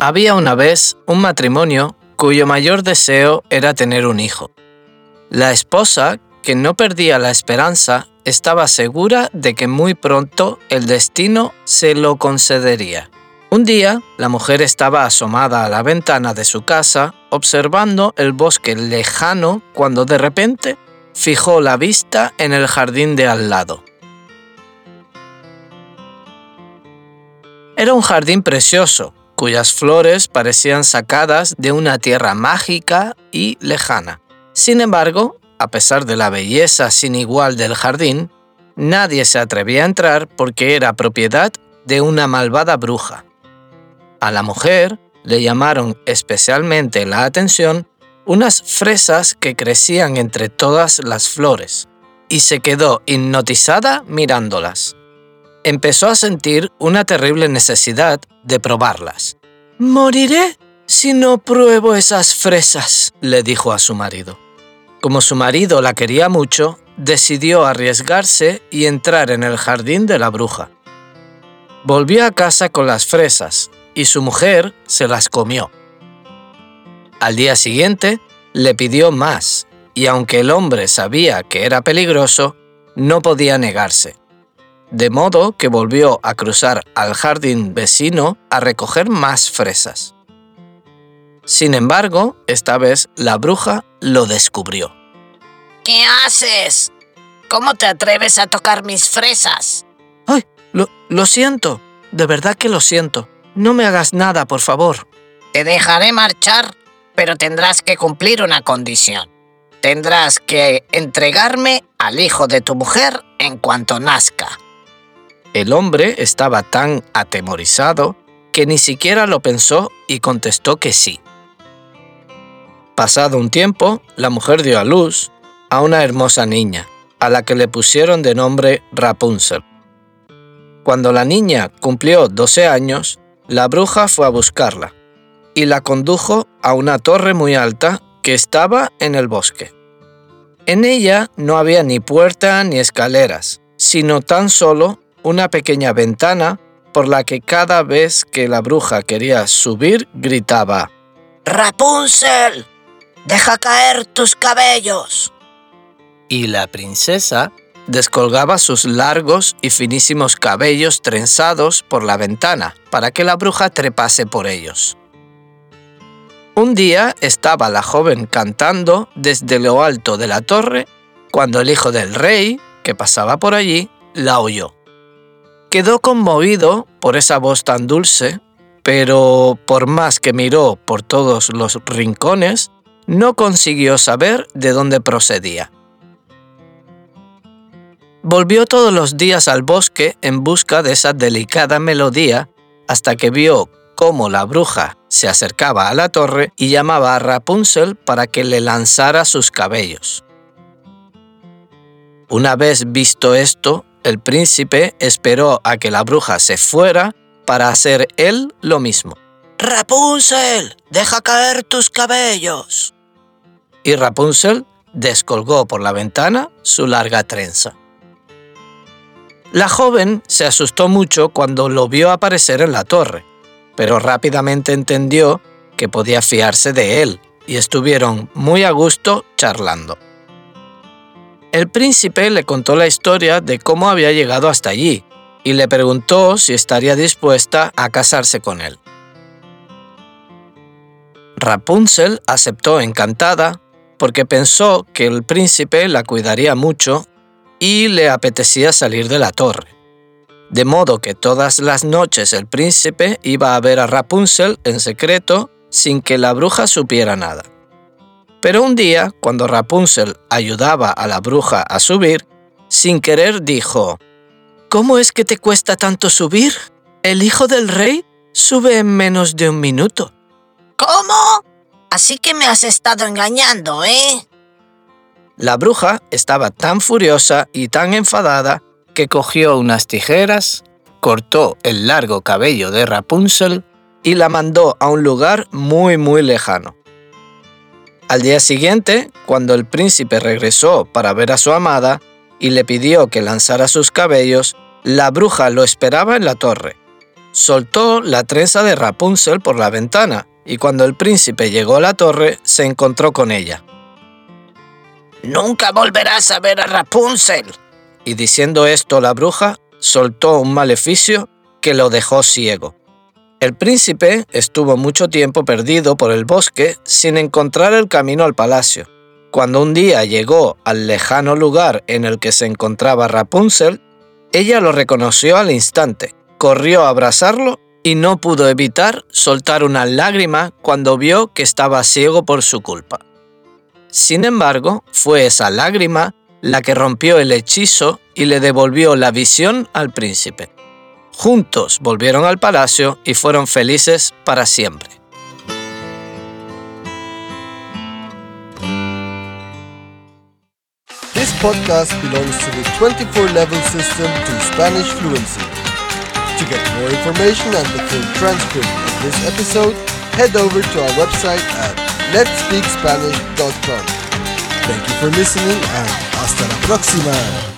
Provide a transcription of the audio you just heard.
Había una vez un matrimonio cuyo mayor deseo era tener un hijo. La esposa, que no perdía la esperanza, estaba segura de que muy pronto el destino se lo concedería. Un día, la mujer estaba asomada a la ventana de su casa, observando el bosque lejano, cuando de repente fijó la vista en el jardín de al lado. Era un jardín precioso, cuyas flores parecían sacadas de una tierra mágica y lejana. Sin embargo, a pesar de la belleza sin igual del jardín, nadie se atrevía a entrar porque era propiedad de una malvada bruja. A la mujer le llamaron especialmente la atención unas fresas que crecían entre todas las flores, y se quedó hipnotizada mirándolas empezó a sentir una terrible necesidad de probarlas. Moriré si no pruebo esas fresas, le dijo a su marido. Como su marido la quería mucho, decidió arriesgarse y entrar en el jardín de la bruja. Volvió a casa con las fresas y su mujer se las comió. Al día siguiente le pidió más y aunque el hombre sabía que era peligroso, no podía negarse de modo que volvió a cruzar al jardín vecino a recoger más fresas. Sin embargo, esta vez la bruja lo descubrió. ¿Qué haces? ¿Cómo te atreves a tocar mis fresas? ¡Ay! Lo, lo siento. De verdad que lo siento. No me hagas nada, por favor. Te dejaré marchar, pero tendrás que cumplir una condición. Tendrás que entregarme al hijo de tu mujer en cuanto nazca. El hombre estaba tan atemorizado que ni siquiera lo pensó y contestó que sí. Pasado un tiempo, la mujer dio a luz a una hermosa niña, a la que le pusieron de nombre Rapunzel. Cuando la niña cumplió 12 años, la bruja fue a buscarla y la condujo a una torre muy alta que estaba en el bosque. En ella no había ni puerta ni escaleras, sino tan solo una pequeña ventana por la que cada vez que la bruja quería subir gritaba Rapunzel, deja caer tus cabellos. Y la princesa descolgaba sus largos y finísimos cabellos trenzados por la ventana para que la bruja trepase por ellos. Un día estaba la joven cantando desde lo alto de la torre cuando el hijo del rey, que pasaba por allí, la oyó. Quedó conmovido por esa voz tan dulce, pero por más que miró por todos los rincones, no consiguió saber de dónde procedía. Volvió todos los días al bosque en busca de esa delicada melodía hasta que vio cómo la bruja se acercaba a la torre y llamaba a Rapunzel para que le lanzara sus cabellos. Una vez visto esto, el príncipe esperó a que la bruja se fuera para hacer él lo mismo. Rapunzel, deja caer tus cabellos. Y Rapunzel descolgó por la ventana su larga trenza. La joven se asustó mucho cuando lo vio aparecer en la torre, pero rápidamente entendió que podía fiarse de él y estuvieron muy a gusto charlando. El príncipe le contó la historia de cómo había llegado hasta allí y le preguntó si estaría dispuesta a casarse con él. Rapunzel aceptó encantada porque pensó que el príncipe la cuidaría mucho y le apetecía salir de la torre. De modo que todas las noches el príncipe iba a ver a Rapunzel en secreto sin que la bruja supiera nada. Pero un día, cuando Rapunzel ayudaba a la bruja a subir, sin querer dijo, ¿Cómo es que te cuesta tanto subir? El hijo del rey sube en menos de un minuto. ¿Cómo? Así que me has estado engañando, ¿eh? La bruja estaba tan furiosa y tan enfadada que cogió unas tijeras, cortó el largo cabello de Rapunzel y la mandó a un lugar muy muy lejano. Al día siguiente, cuando el príncipe regresó para ver a su amada y le pidió que lanzara sus cabellos, la bruja lo esperaba en la torre. Soltó la trenza de Rapunzel por la ventana y cuando el príncipe llegó a la torre se encontró con ella. Nunca volverás a ver a Rapunzel. Y diciendo esto la bruja soltó un maleficio que lo dejó ciego. El príncipe estuvo mucho tiempo perdido por el bosque sin encontrar el camino al palacio. Cuando un día llegó al lejano lugar en el que se encontraba Rapunzel, ella lo reconoció al instante, corrió a abrazarlo y no pudo evitar soltar una lágrima cuando vio que estaba ciego por su culpa. Sin embargo, fue esa lágrima la que rompió el hechizo y le devolvió la visión al príncipe. Juntos volvieron al palacio y fueron felices para siempre. This podcast belongs to the 24 level system to Spanish fluency. To get more information and the full transcript of this episode, head over to our website at letspeakspanish.com. Thank you for listening and hasta la próxima!